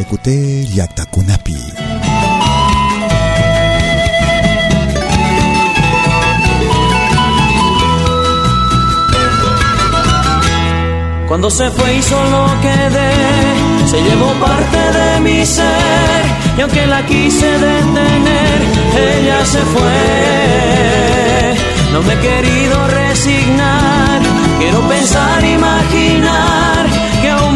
Écoutez Yakta Kunapi. Cuando se fue y solo quedé, se llevó parte de mi ser. Y aunque la quise detener, ella se fue. No me he querido resignar, quiero pensar, imaginar que aún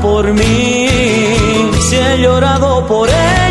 por mí. Si he llorado por ella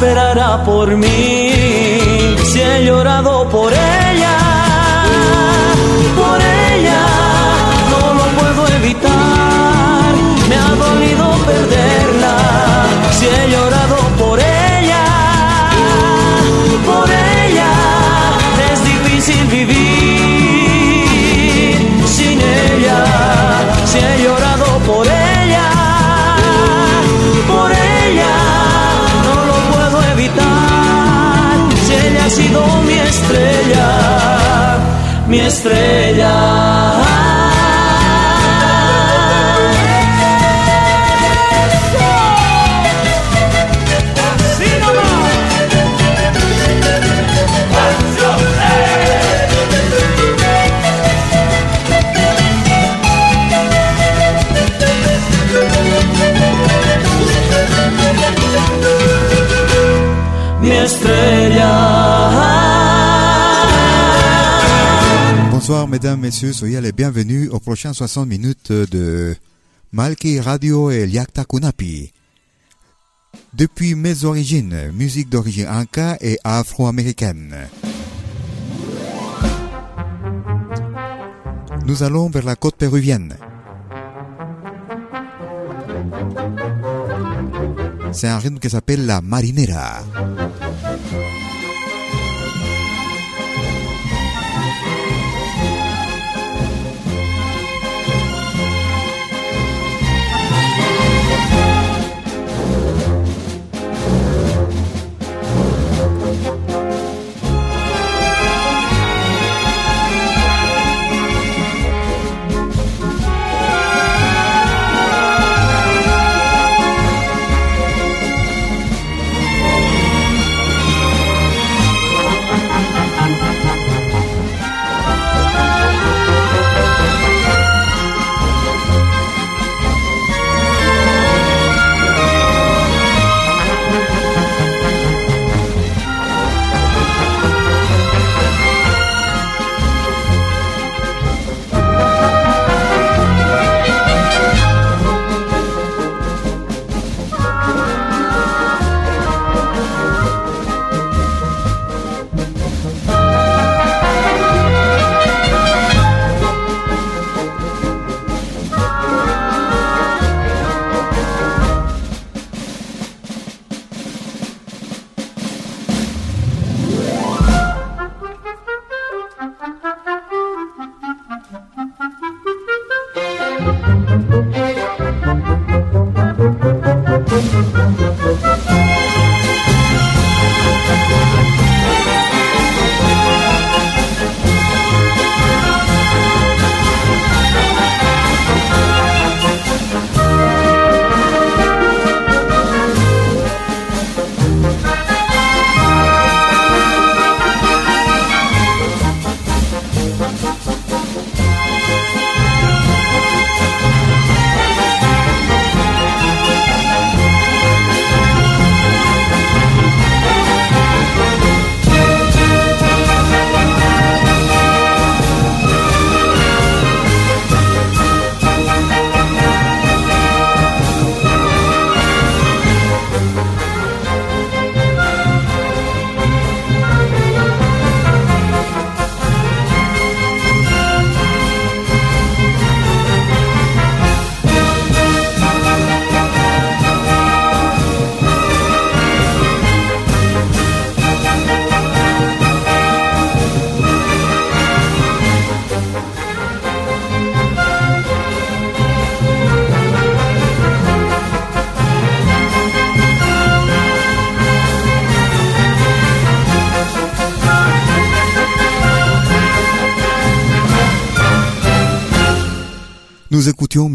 esperará por mí. Si he llorado por ella, mesdames, messieurs, soyez les bienvenus aux prochaines 60 minutes de Malki Radio et Liakta Kunapi. Depuis mes origines, musique d'origine inca et afro-américaine. Nous allons vers la côte péruvienne. C'est un rythme qui s'appelle la marinera.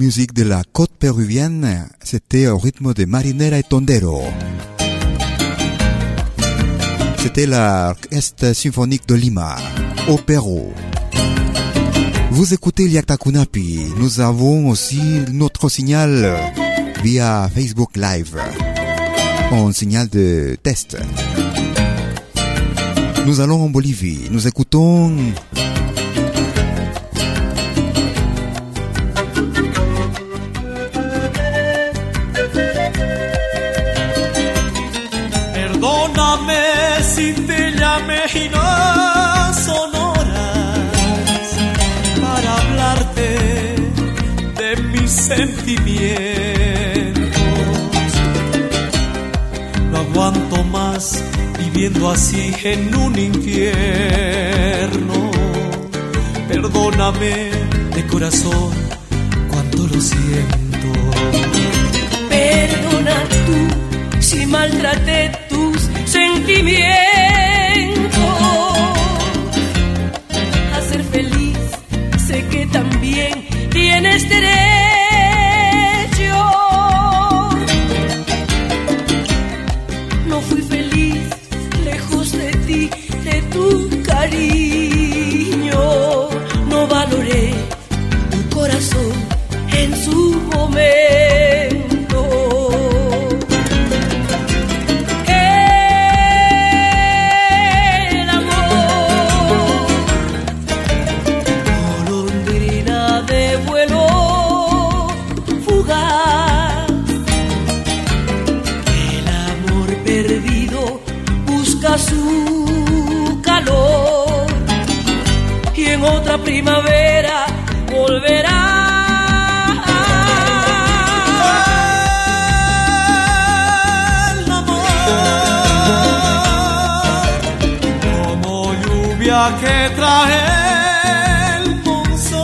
Musique de la côte péruvienne, c'était au rythme de Marinera et Tondero. C'était l'orchestre symphonique de Lima, au Pérou. Vous écoutez Kunapi. Nous avons aussi notre signal via Facebook Live. Un signal de test. Nous allons en Bolivie. Nous écoutons si te llamé y no para hablarte de mis sentimientos. No aguanto más viviendo así en un infierno. Perdóname de corazón cuánto lo siento. Perdona tú si maltraté sentimiento a ser feliz. Sé que también tienes derecho. Que trae el monzón,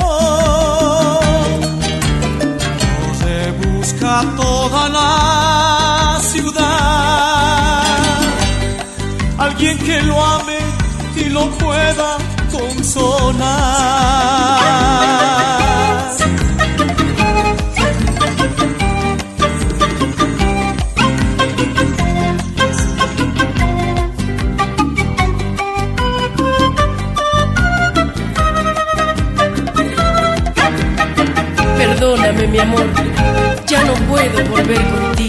se busca toda la ciudad, alguien que lo ame y lo pueda consolar. Perdóname, mi amor, ya no puedo volver contigo.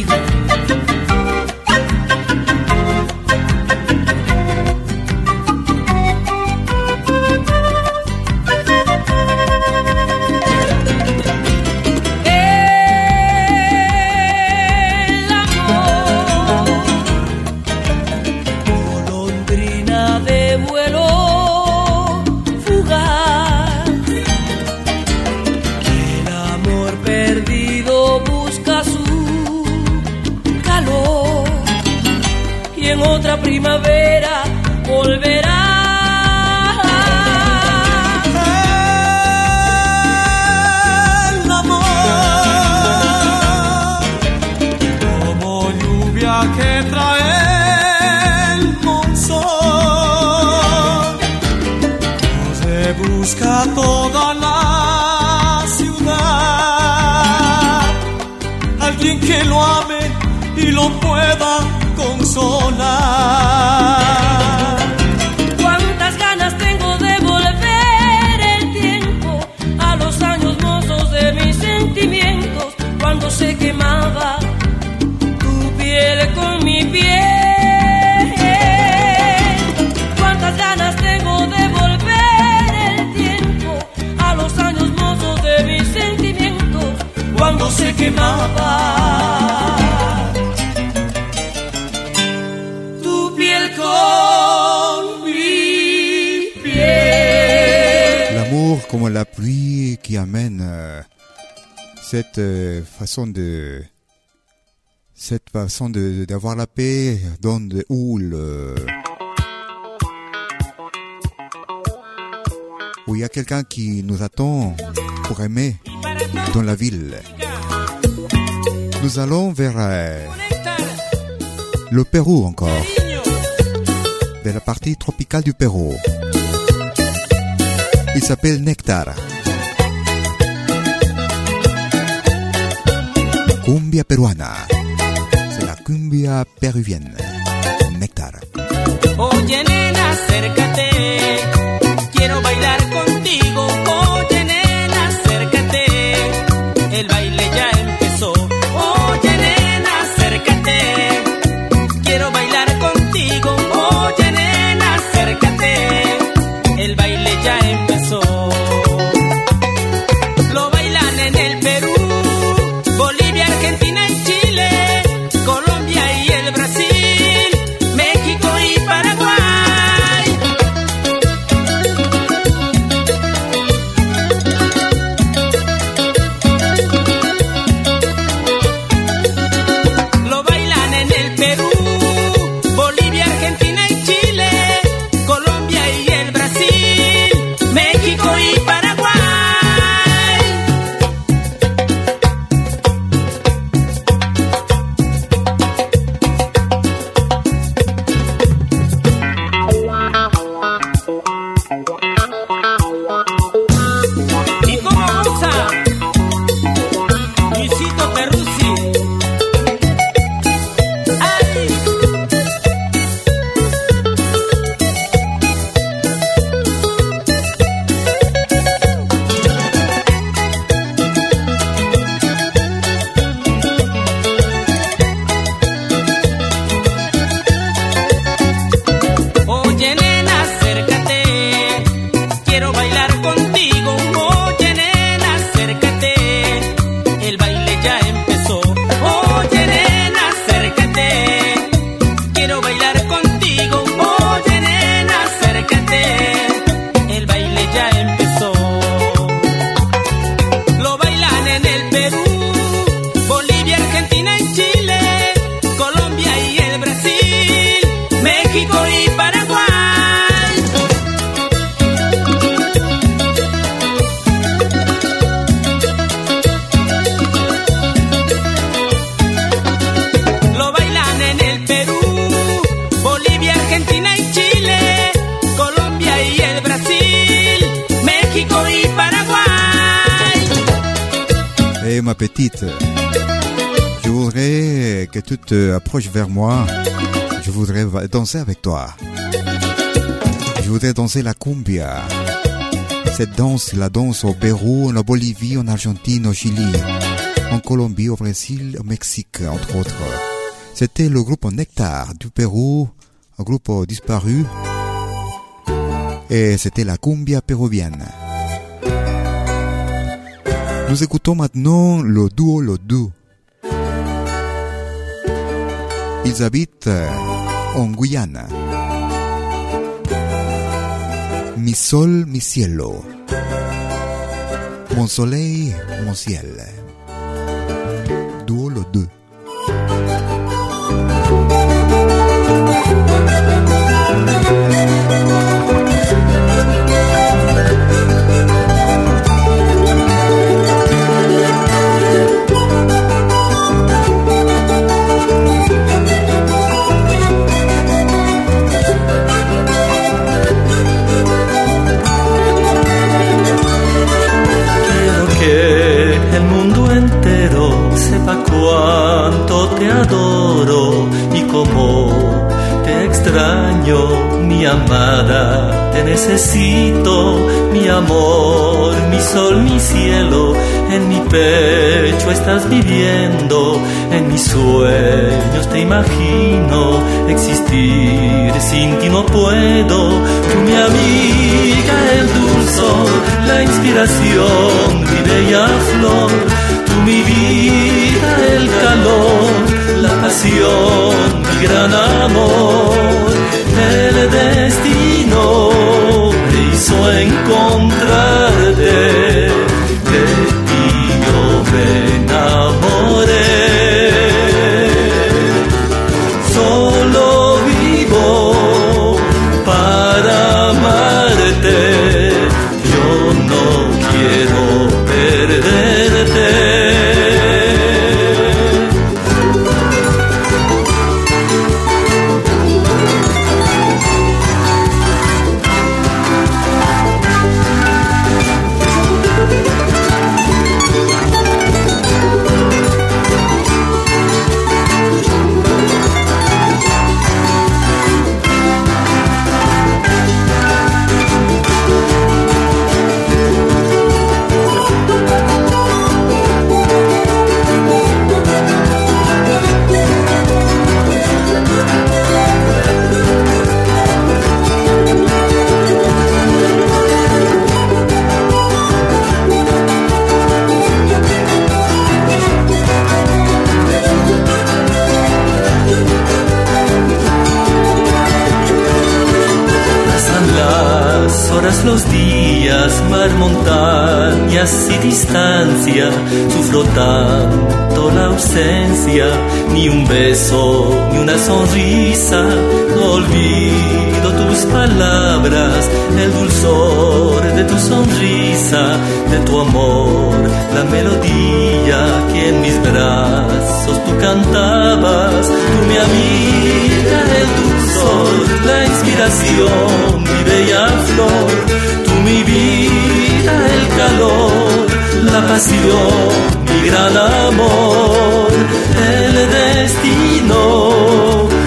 L'amour comme la pluie qui amène euh, cette euh, façon de cette façon d'avoir la paix donne de houle euh, où il y a quelqu'un qui nous attend pour aimer dans la ville. Nous allons vers euh, le Pérou encore, vers la partie tropicale du Pérou. Il s'appelle Nectar. Cumbia peruana. C'est la cumbia péruvienne. Nectar. Vers moi. Je voudrais danser avec toi. Je voudrais danser la cumbia. Cette danse, la danse au Pérou, en Bolivie, en Argentine, au Chili, en Colombie, au Brésil, au Mexique, entre autres. C'était le groupe Nectar du Pérou, un groupe disparu. Et c'était la cumbia péruvienne. Nous écoutons maintenant le duo Le Deux. En Guyane. Mi sol, mi cielo. Mon soleil, mon ciel. Viviendo, en mis sueños te imagino. Existir sin ti no puedo. Distancia. Sufro tanto la ausencia, ni un beso, ni una sonrisa. No olvido tus palabras, el dulzor de tu sonrisa, de tu amor, la melodía que en mis brazos tú cantabas. Tú, mi amiga, el dulzor, la inspiración, mi bella flor, mi vida, el calor, la pasión, mi gran amor, el destino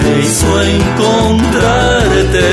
me hizo encontrarte,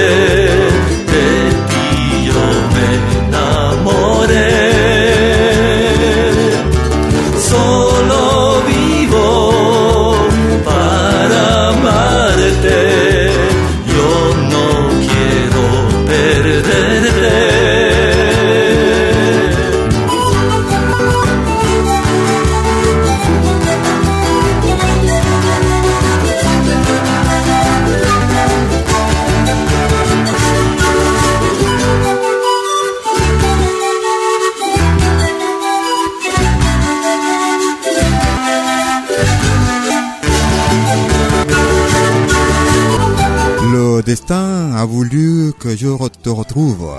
je te retrouve.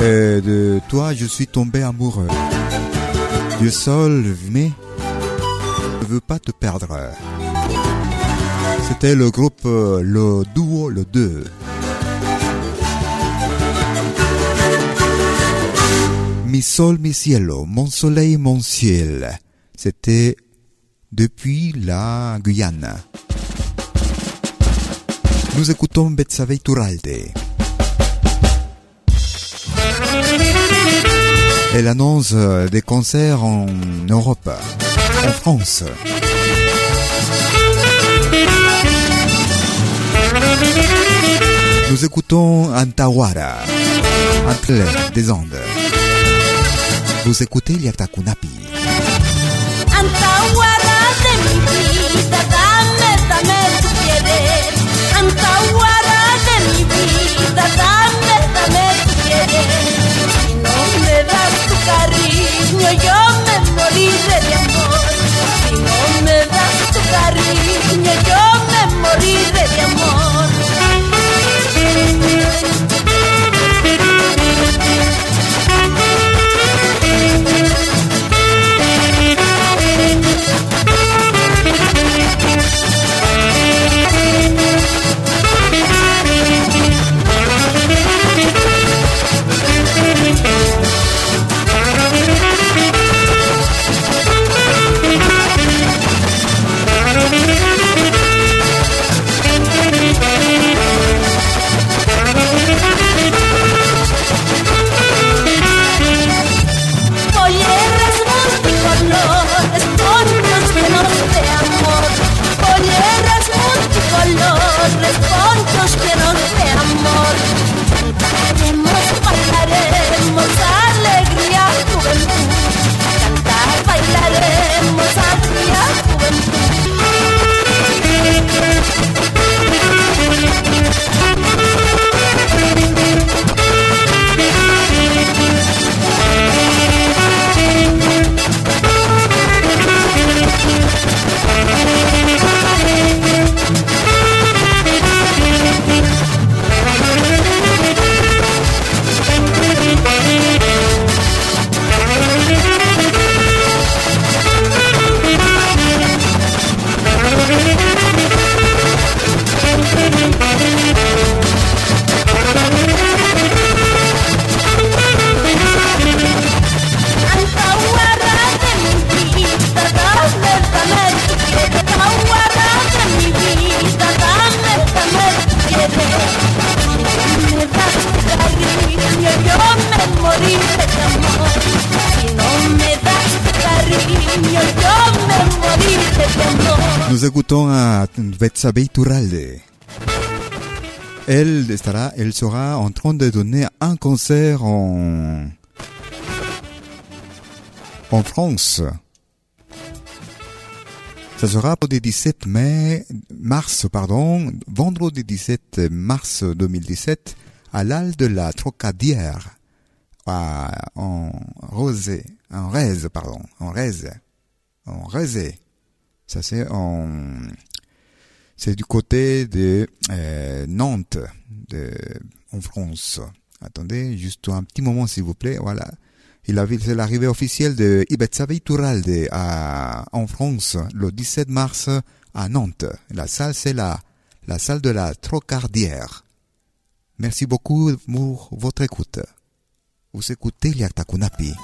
Et de toi, je suis tombé amoureux. Dieu seul, mais ne veut pas te perdre. C'était le groupe, euh, le duo, le 2. Mi Mi sol, mi cielo, mon soleil, mon ciel. C'était depuis la Guyane. Nous écoutons Betsabe Turalde. Elle annonce des concerts en Europe, en France. Nous écoutons Antawara, entre des Andes. Vous écoutez Liatakunapi. Antawara yo me moriré de amor. Si no me das tu cariño, yo me moriré de amor. Betsabe Turalde. Elle estará, elle sera en train de donner un concert en, en France. Ça sera pour le 17 mai, mars, pardon, vendredi 17 mars 2017 à l'Al de la Trocadière, à, en Rosé, en Rèze, pardon, en Rèze, en Résé. Ça c'est en, c'est du côté de euh, Nantes, de, en France. Attendez, juste un petit moment s'il vous plaît. Voilà. Il c'est l'arrivée officielle de Ibetsabe Turalde à, en France le 17 mars à Nantes. La salle, c'est la, la salle de la Trocardière. Merci beaucoup pour votre écoute. Vous écoutez Liaktakunapi.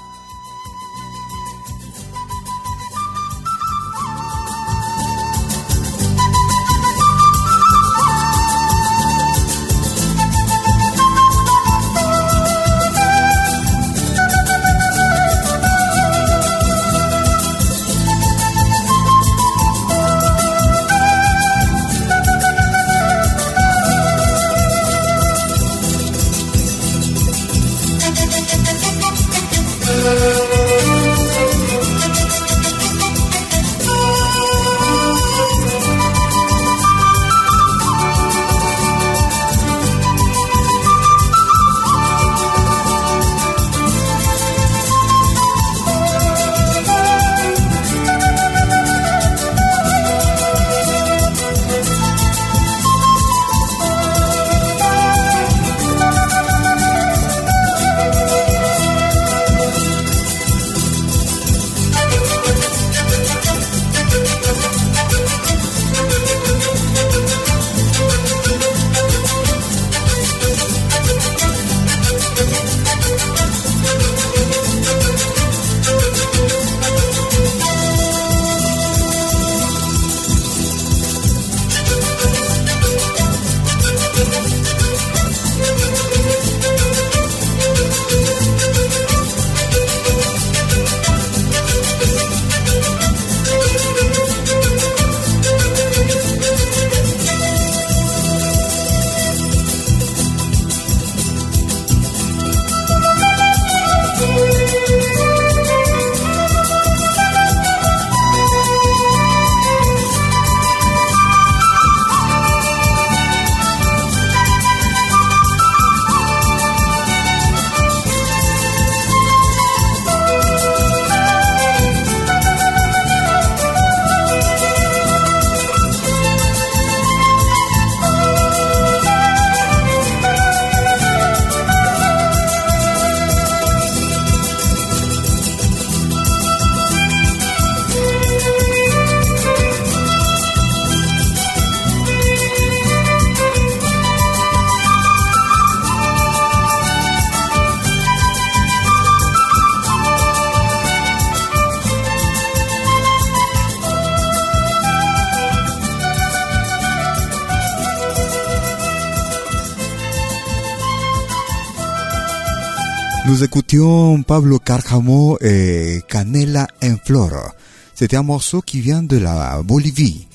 Nous écoutions Pablo Carcamo et Canela en Flor. C'était un morceau qui vient de la Bolivie.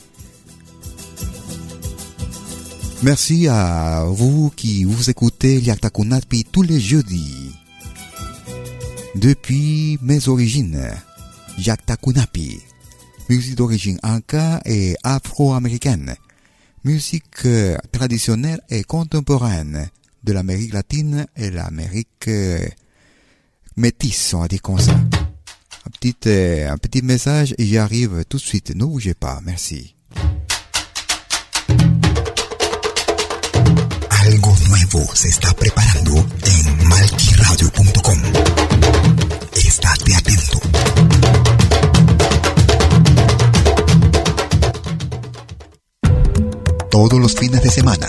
Merci à vous qui vous écoutez Liaktakunapi tous les jeudis. Depuis mes origines, Yaktakunapi, musique d'origine inca et afro-américaine, musique euh, traditionnelle et contemporaine de l'Amérique latine et l'Amérique euh, métisse, on va dire comme ça. Un petit, euh, un petit message et j'y arrive tout de suite. Ne bougez pas, merci. Algo nuevo se está preparando en malquiradio.com. Estate atento. Todos los fines de semana,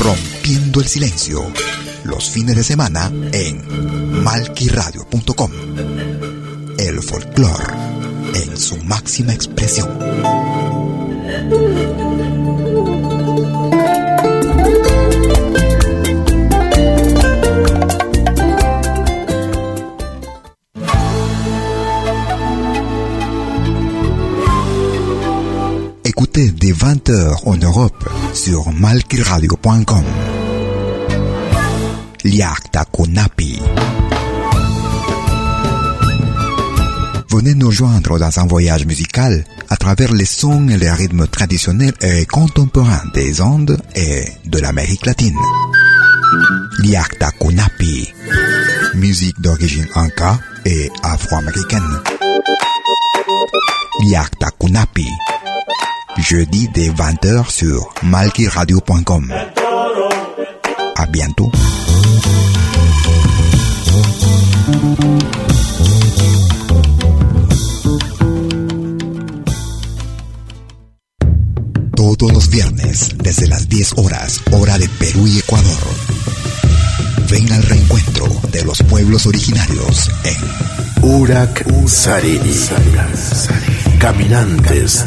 Rompiendo el Silencio. Los fines de semana en malquiradio.com. El folclore en su máxima expresión. Écoutez dès 20h en Europe sur malquiradio.com. Liakta Kunapi. Venez nous joindre dans un voyage musical à travers les sons et les rythmes traditionnels et contemporains des Andes et de l'Amérique latine. Liakta Kunapi. Musique d'origine inca et afro-américaine. Liakta Kunapi. Jeudi dès 20h sur malkiradio.com. À bientôt. Todos los viernes, desde las 10 horas, hora de Perú y Ecuador. Ven al reencuentro de los pueblos originarios en Urak Sariri. Caminantes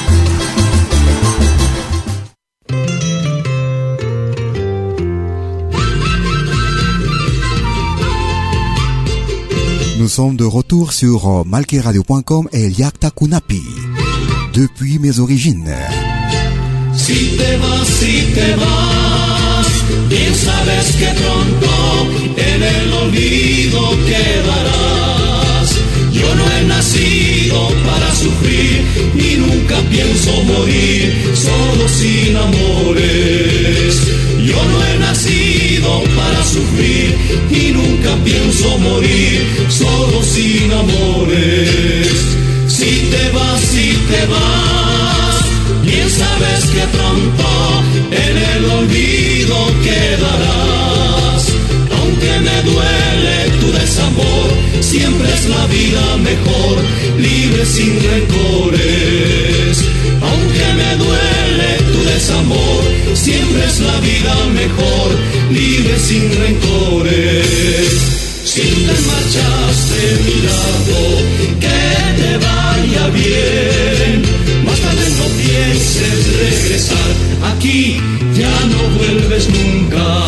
Nous sommes de retour sur euh, malquiradio.com et Yakta Kunapi. Depuis mes origines. Si te vas, si te vas, bien sabes que pronto en el olvido quedarás. Yo no he nacido para sufrir y nunca pienso morir solo sin amores. Yo no he nacido para sufrir y nunca pienso morir solo sin amores. Si te vas, si te vas, bien sabes que pronto en el olvido quedarás. Aunque me duele tu desamor, siempre es la vida mejor, libre sin rencores. Siempre es la vida mejor, libre sin rencores. Si te marchaste mi lado, que te vaya bien. Más tarde no pienses regresar, aquí ya no vuelves nunca.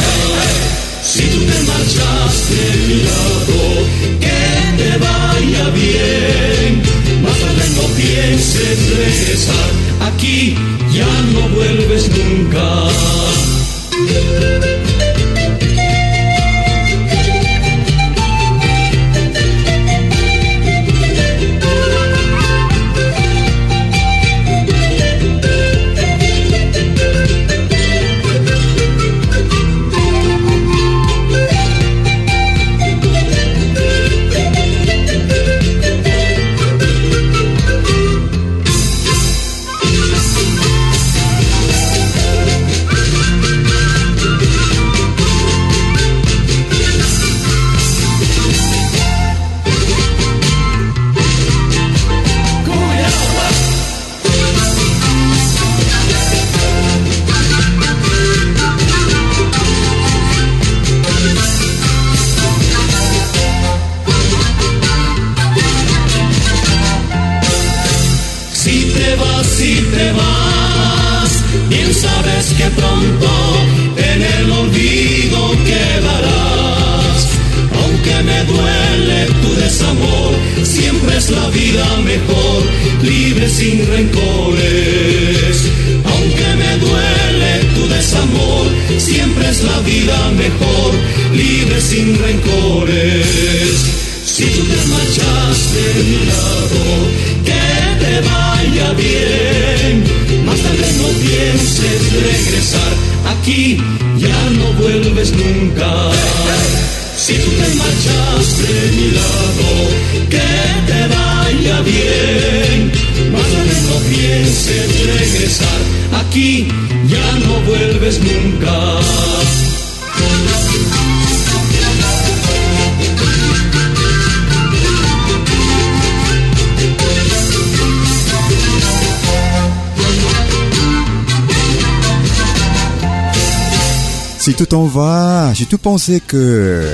Pensais que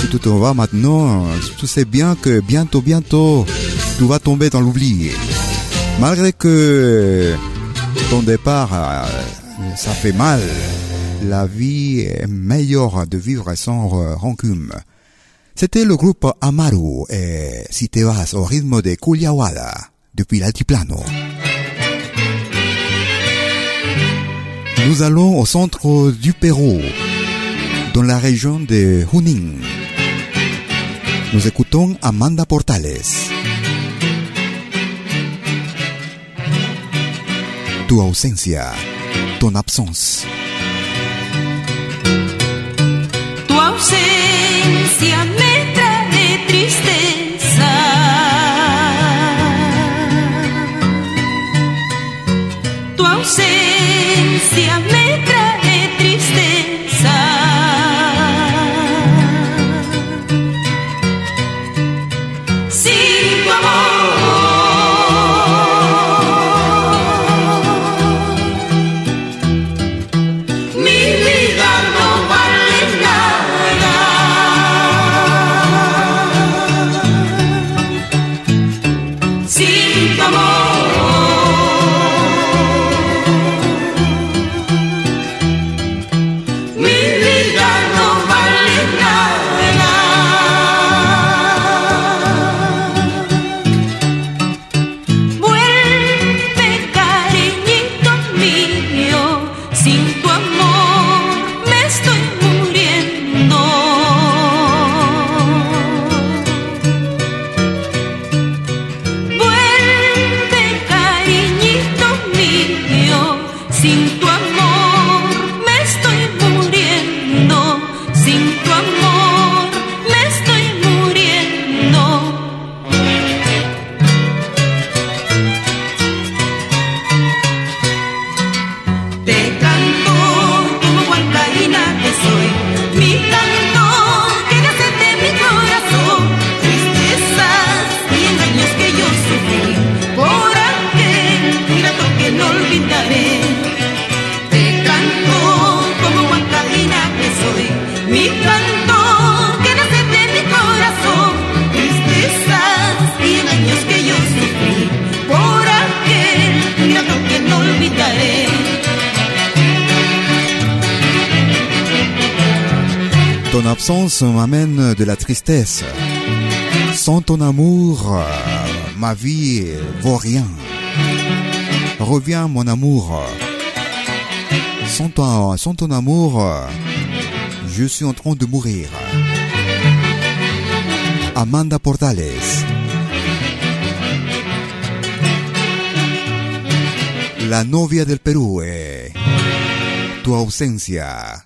si tu t'en vas maintenant, tu sais bien que bientôt, bientôt, tu vas tomber dans l'oubli. Malgré que ton départ, euh, ça fait mal, la vie est meilleure de vivre sans rancune. C'était le groupe Amaru et Si au rythme de Kuliawada depuis l'altiplano. Nous allons au centre du Pérou, dans la région de Junín. Nous écoutons Amanda Portales. Tu ausencia, ton absence. Tu ausencia me trae tristeza. m'amène de la tristesse. Sans ton amour, ma vie vaut rien. Reviens mon amour. Sans ton, sans ton amour, je suis en train de mourir. Amanda Portales. La novia del Perú. Eh. Tu ausencia.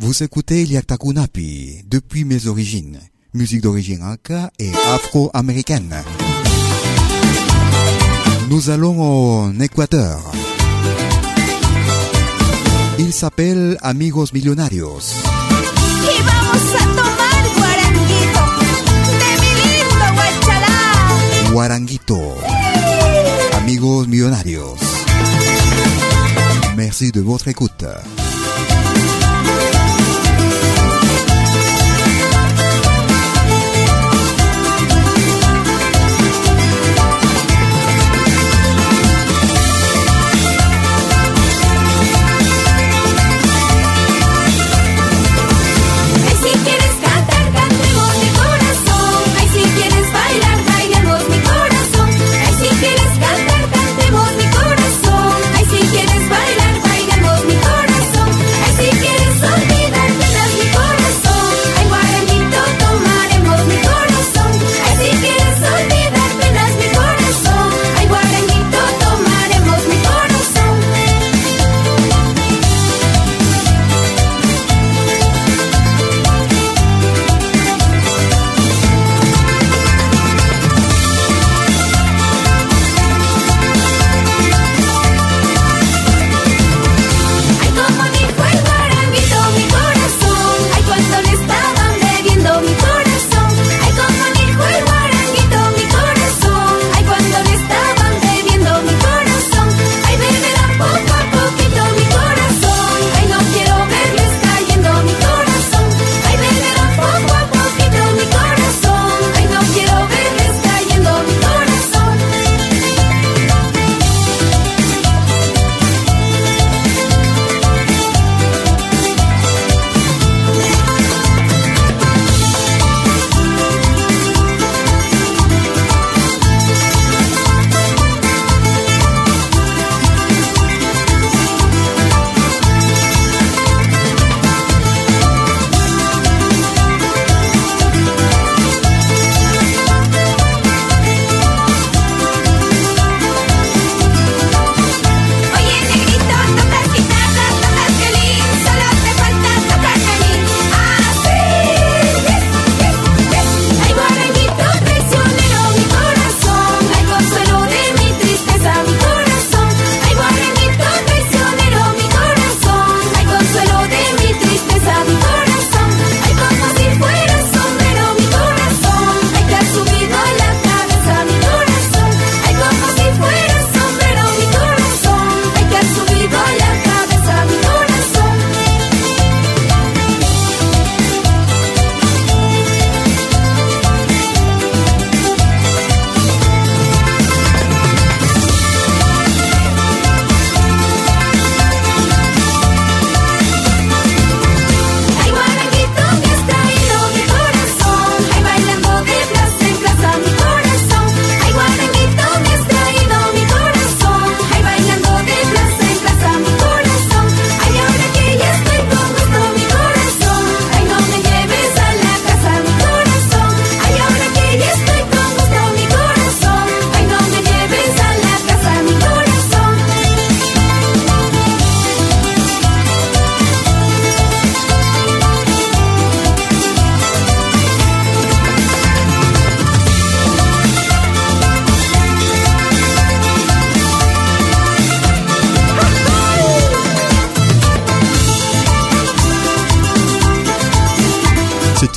Vous écoutez Iliaktakunapi depuis mes origines, musique d'origine anka et afro-américaine. Nous allons en Équateur. Il s'appelle Amigos Millonarios. Guaranguito. Amigos Millonarios. Merci de votre écoute.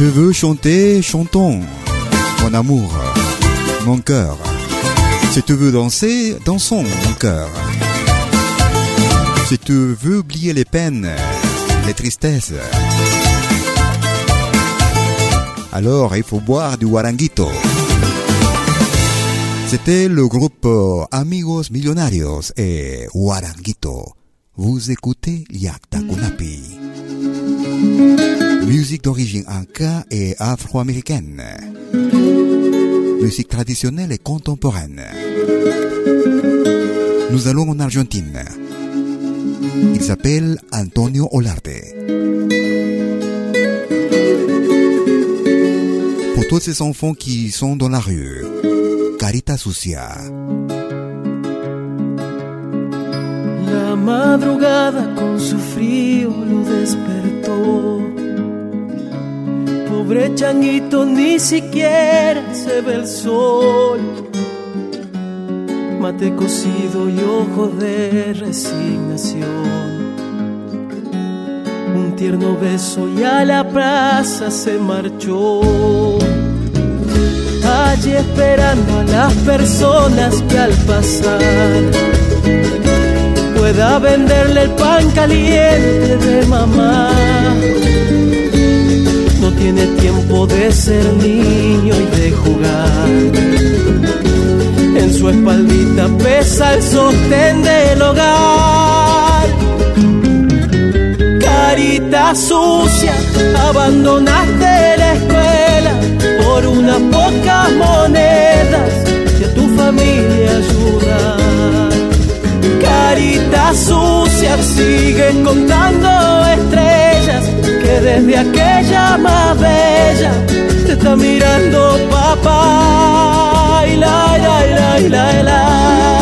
Tu veux chanter, chantons. Mon amour, mon cœur. Si tu veux danser, dansons, mon cœur. Si tu veux oublier les peines, les tristesses, alors il faut boire du waranguito. C'était le groupe euh, Amigos Millonarios et Waranguito. Vous écoutez Yakta Kunapi. Musique d'origine inca et afro-américaine. Musique traditionnelle et contemporaine. Nous allons en Argentine. Il s'appelle Antonio Olarte. Pour tous ces enfants qui sont dans la rue, Carita Sucia. La madrugada con su lo despertó. Pobre changuito, ni siquiera se ve el sol. Mate cocido y ojo de resignación. Un tierno beso y a la plaza se marchó. Allí esperando a las personas que al pasar pueda venderle el pan caliente de mamá. Tiene tiempo de ser niño y de jugar. En su espaldita pesa el sostén del hogar. Carita sucia, abandonaste la escuela por unas pocas monedas que tu familia ayudan carita sucia sigue contando desde aquella más bella te está mirando papá. Y la la la la la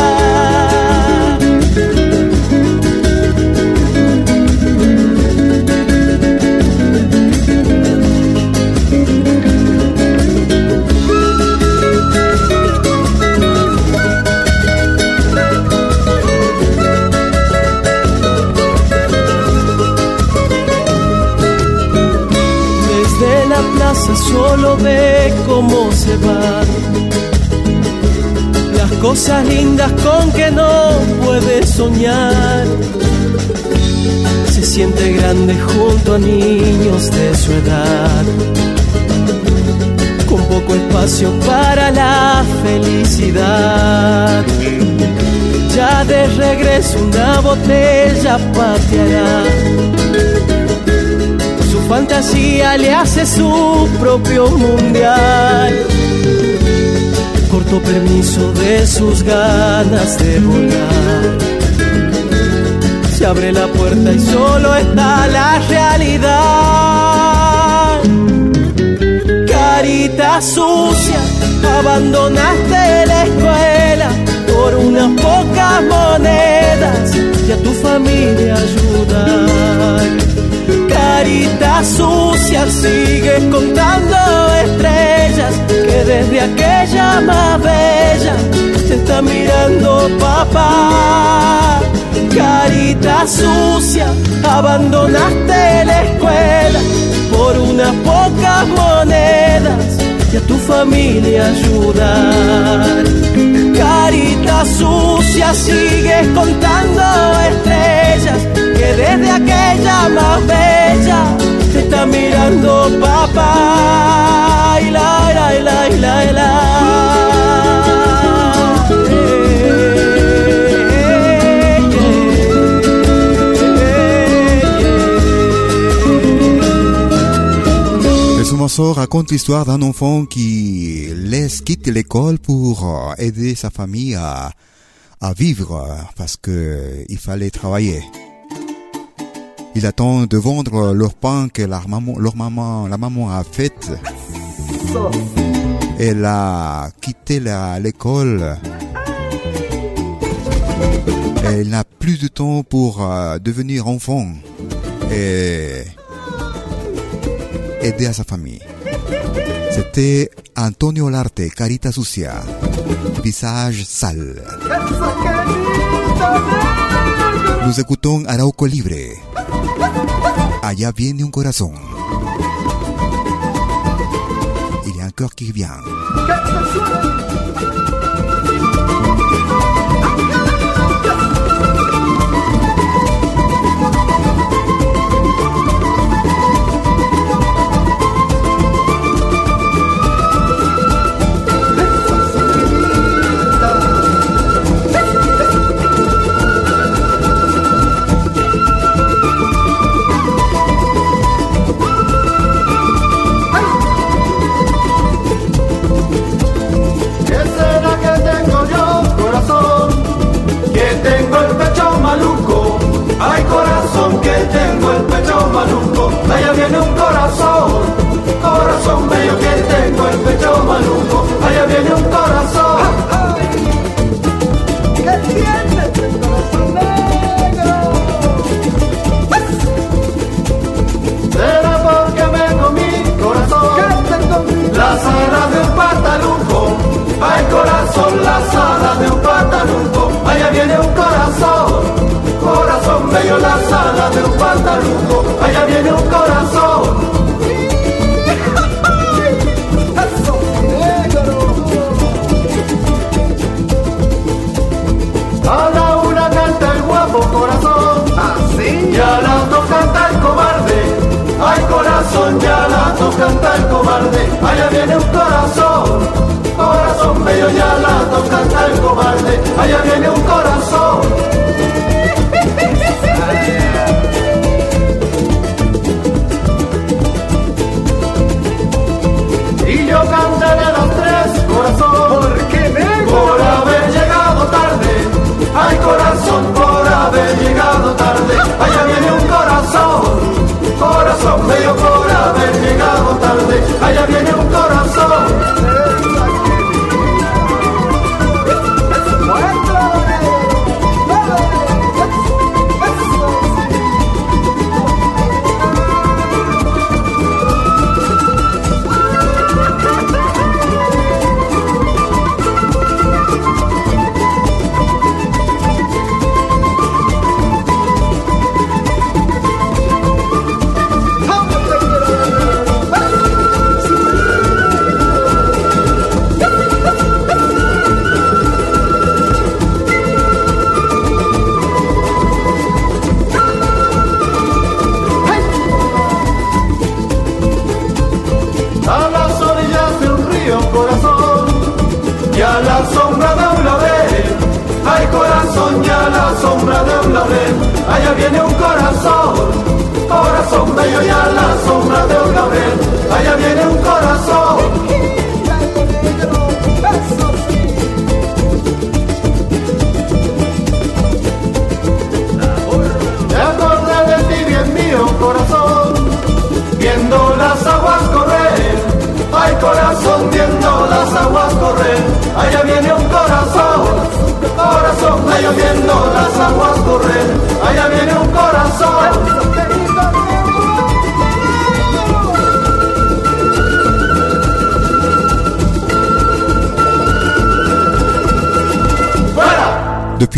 solo ve cómo se van las cosas lindas con que no puede soñar. Se siente grande junto a niños de su edad, con poco espacio para la felicidad. Ya de regreso una botella pateará fantasía le hace su propio mundial. Corto permiso de sus ganas de volar. Se abre la puerta y solo está la realidad. Carita sucia, abandonaste la escuela por unas pocas monedas y a tu familia ayudar carita sucia sigues contando estrellas que desde aquella más bella te está mirando papá. Carita sucia, abandonaste la escuela por unas pocas monedas y a tu familia ayudar. Carita sucia, sigues contando estrellas que desde aquella más bella te está mirando papá. La, la, la, raconte l'histoire d'un enfant qui laisse quitter l'école pour euh, aider sa famille à, à vivre parce que il fallait travailler. Il attend de vendre leur pain que leur maman, la maman a fait. Elle a quitté l'école. Elle n'a plus de temps pour euh, devenir enfant et aider à sa famille. C'était Antonio Larte, Carita Sucia, visage sale. Nous écoutons Arauco Libre. Allá viene un corazón. Il y a un cœur qui vient.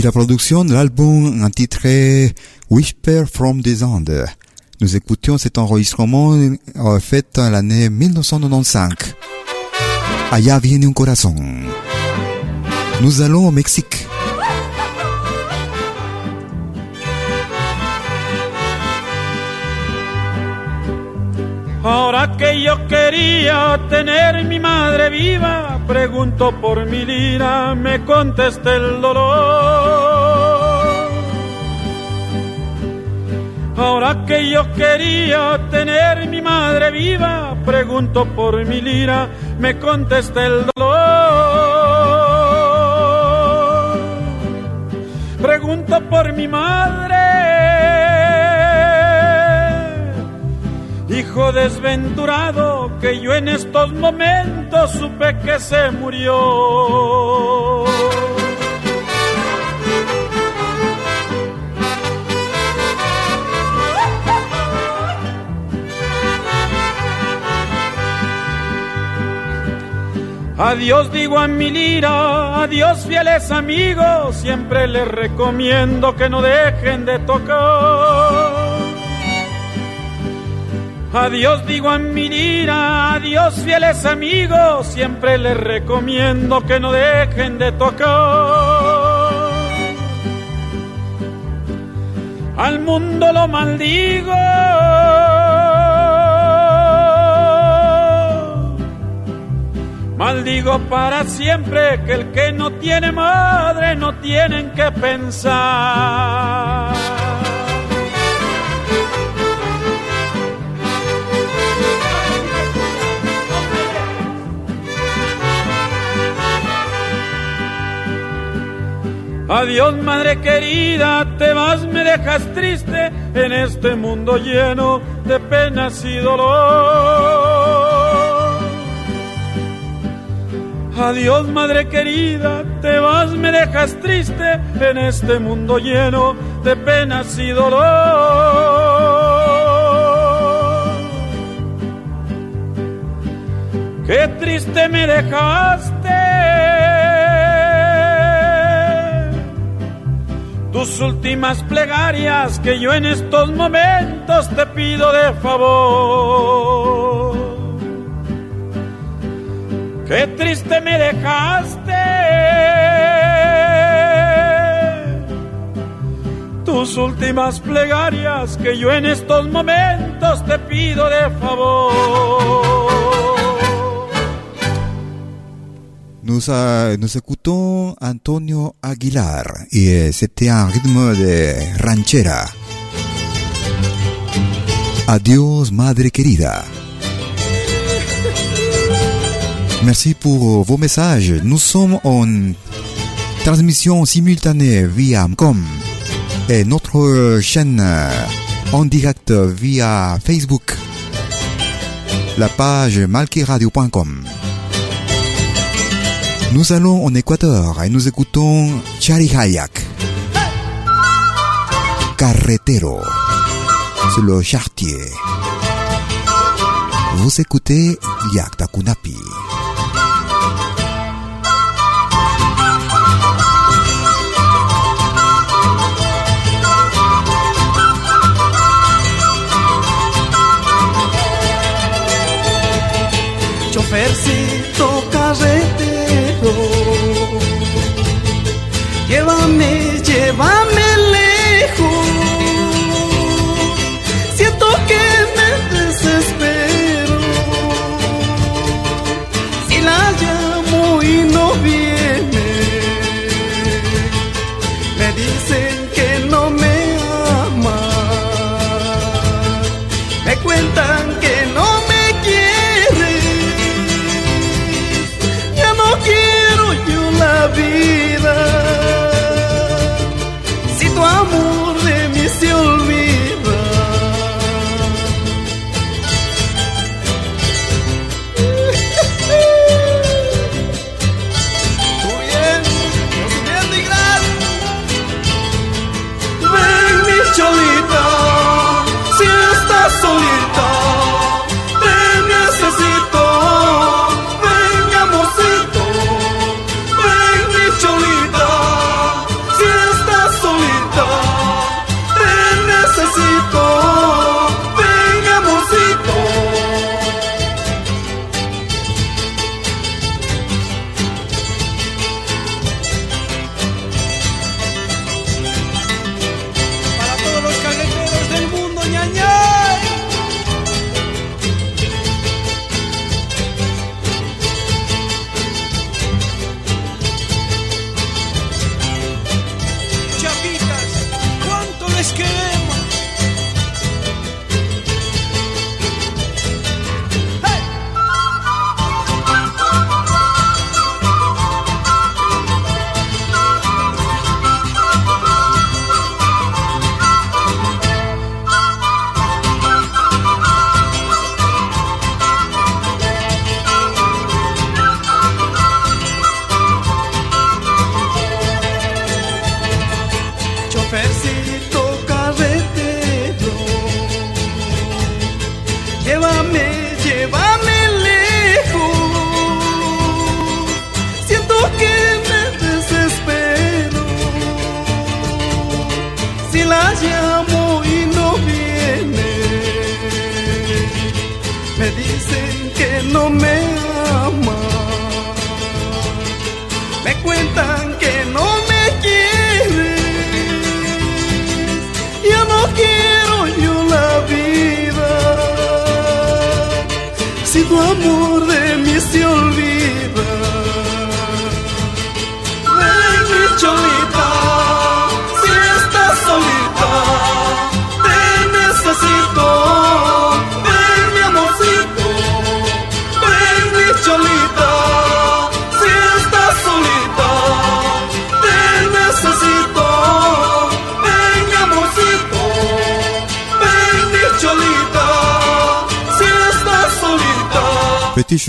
La production de l'album intitulé Whisper from the Andes, nous écoutions cet enregistrement euh, fait en l'année 1995. Allá viene un corazón. Nous allons au Mexique. Tener mi madre viva, pregunto por mi lira, me contesta el dolor. Ahora que yo quería tener mi madre viva, pregunto por mi lira, me contesta el dolor. Pregunto por mi madre hijo desventurado que yo en estos momentos supe que se murió. Adiós digo a mi lira, adiós fieles amigos, siempre les recomiendo que no dejen de tocar. Adiós digo a mi lira, adiós fieles amigos, siempre les recomiendo que no dejen de tocar. Al mundo lo maldigo. Maldigo para siempre que el que no tiene madre no tienen que pensar. Adiós madre querida, te vas, me dejas triste en este mundo lleno de penas y dolor. Adiós madre querida, te vas, me dejas triste en este mundo lleno de penas y dolor. Qué triste me dejaste. Tus últimas plegarias que yo en estos momentos te pido de favor. Qué triste me dejaste. Tus últimas plegarias que yo en estos momentos te pido de favor. Nous, écoutons Antonio Aguilar et c'était un rythme de ranchera. Adiós, madre querida. Merci pour vos messages. Nous sommes en transmission simultanée via Amcom et notre chaîne en direct via Facebook, la page malkiradio.com. Nous allons en Équateur et nous écoutons Chari Hayak. Carretero. C'est le chartier. Vous écoutez Yakta Kunapi. Chofercito carretero,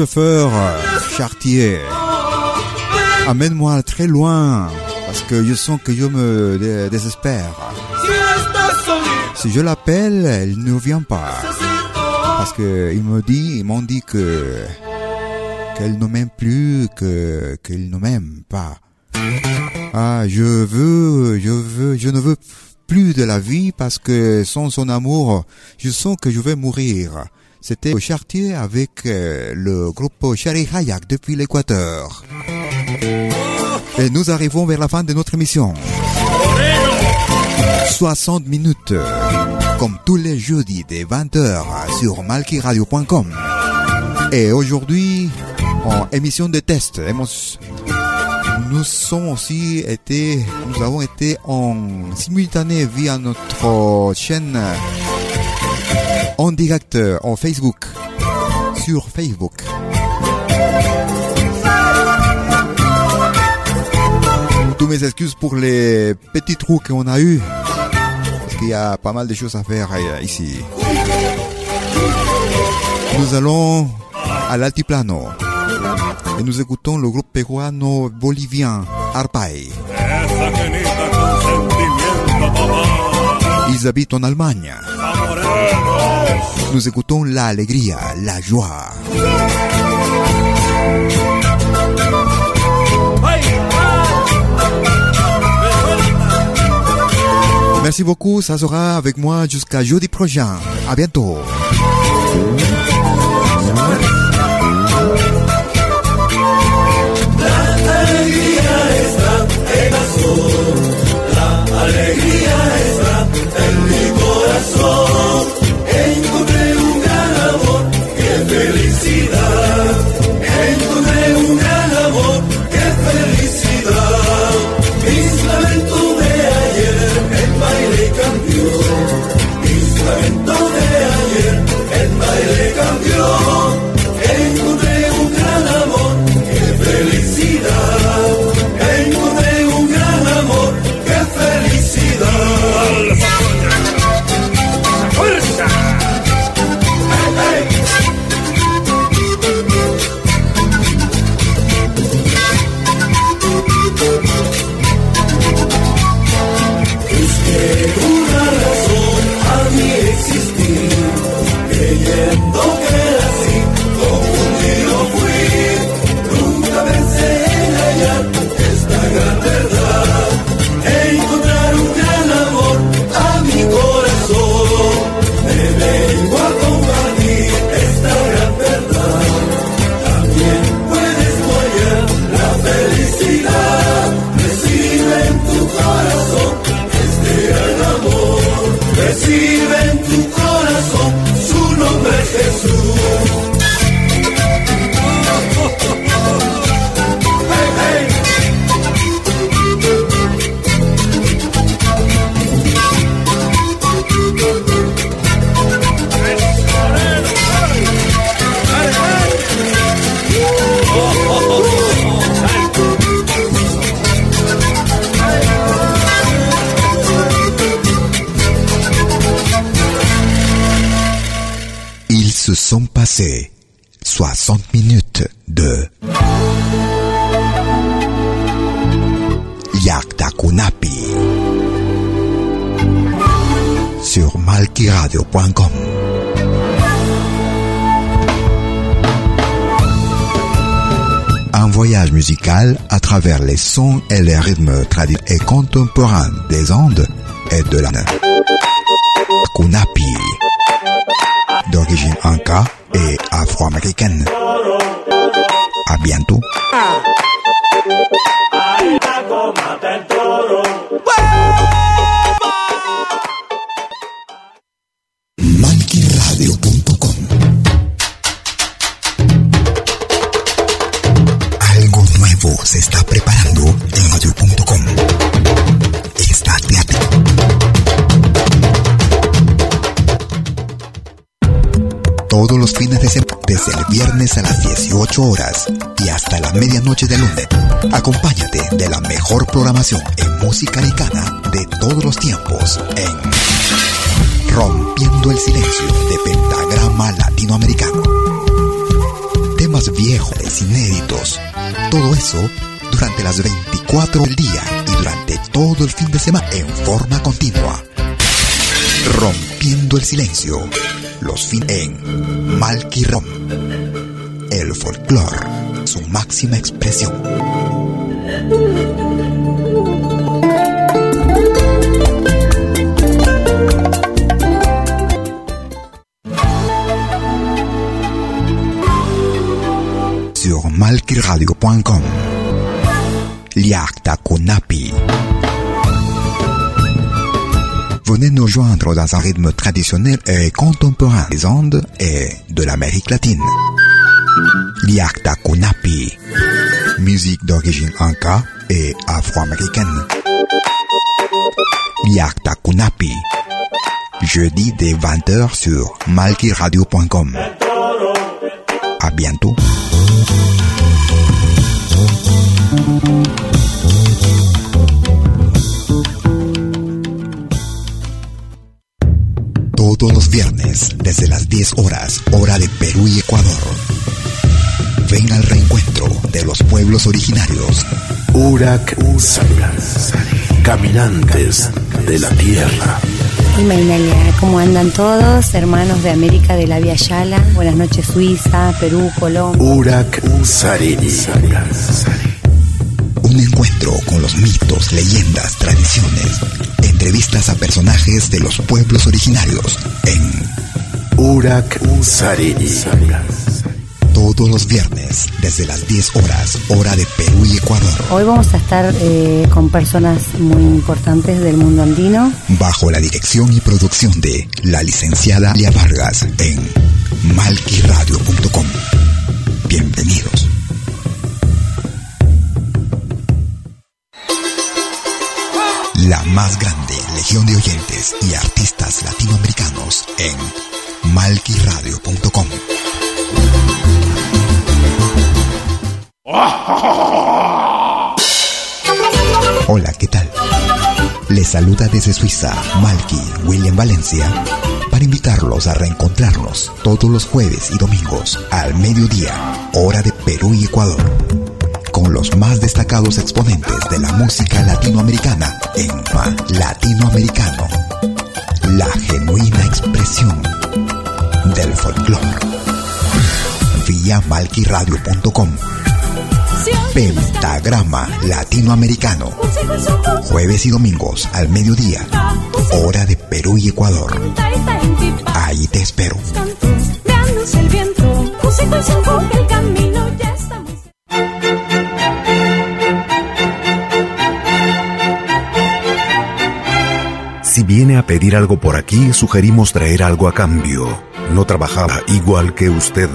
chauffeur chartier, amène-moi très loin parce que je sens que je me dé- désespère. Si je l'appelle, elle ne vient pas parce que il me dit, ils m'ont dit que qu'elle ne m'aime plus, que qu'elle ne m'aime pas. Ah, je veux, je veux, je ne veux plus de la vie parce que sans son amour, je sens que je vais mourir. C'était au Chartier avec euh, le groupe Charlie Hayak depuis l'Équateur. Et nous arrivons vers la fin de notre émission. 60 minutes, comme tous les jeudis des 20h sur malkiradio.com. Et aujourd'hui, en émission de test, hemos- nous sommes aussi été, nous avons été en simultané via notre chaîne en direct en Facebook, sur Facebook. Tous mes excuses pour les petits trous qu'on a eu, parce qu'il y a pas mal de choses à faire euh, ici. Nous allons à l'altiplano et nous écoutons le groupe peruano-bolivien Arpay. Ils habitent en Allemagne. Nous écoutons la alegría, la joie. Merci beaucoup, ça sera avec moi jusqu'à jeudi prochain. À bientôt. La alegría está en azul, la alegría les sons et les rythmes traditionnels et contemporains des Andes et de la Kunapi, d'origine inca et afro-américaine. À bientôt. Malquiradio.com Todos los fines de semana, desde el viernes a las 18 horas y hasta la medianoche del lunes, acompáñate de la mejor programación en música americana de todos los tiempos en Rompiendo el silencio de Pentagrama Latinoamericano. Temas viejos, inéditos, todo eso durante las 24 del día y durante todo el fin de semana en forma continua. Rompiendo el silencio, los fines en Malquirom. El folclore, su máxima expresión. sur malkiradio.com. Liakta Kunapi. Venez nous joindre dans un rythme traditionnel et contemporain des Andes et de l'Amérique latine. Liakta Kunapi. Musique d'origine inca et afro-américaine. Liakta Kunapi. Jeudi dès 20h sur malkiradio.com. À bientôt. Todos los viernes, desde las 10 horas, hora de Perú y Ecuador. Ven al reencuentro de los pueblos originarios. Urak Caminantes de la Tierra. Imainalia, ¿cómo andan todos? Hermanos de América de la Via Yala. Buenas noches, Suiza, Perú, Colombia. Urak Sariri. Un encuentro con los mitos, leyendas, tradiciones. Entrevistas a personajes de los pueblos originarios en Urak Sariri. todos los viernes desde las 10 horas, hora de Perú y Ecuador. Hoy vamos a estar eh, con personas muy importantes del mundo andino. Bajo la dirección y producción de la licenciada Lia Vargas en malquiradio.com. Bienvenidos. La más grande legión de oyentes y artistas latinoamericanos en malquiradio.com. Hola, ¿qué tal? Les saluda desde Suiza Malky William Valencia para invitarlos a reencontrarnos todos los jueves y domingos al mediodía, hora de Perú y Ecuador, los más destacados exponentes de la música latinoamericana en Ma Latinoamericano, la genuina expresión del folclore. Vía malquiradio.com Pentagrama Latinoamericano. Jueves y domingos al mediodía. Hora de Perú y Ecuador. Ahí te espero. Si viene a pedir algo por aquí, sugerimos traer algo a cambio. No trabajaba igual que usted.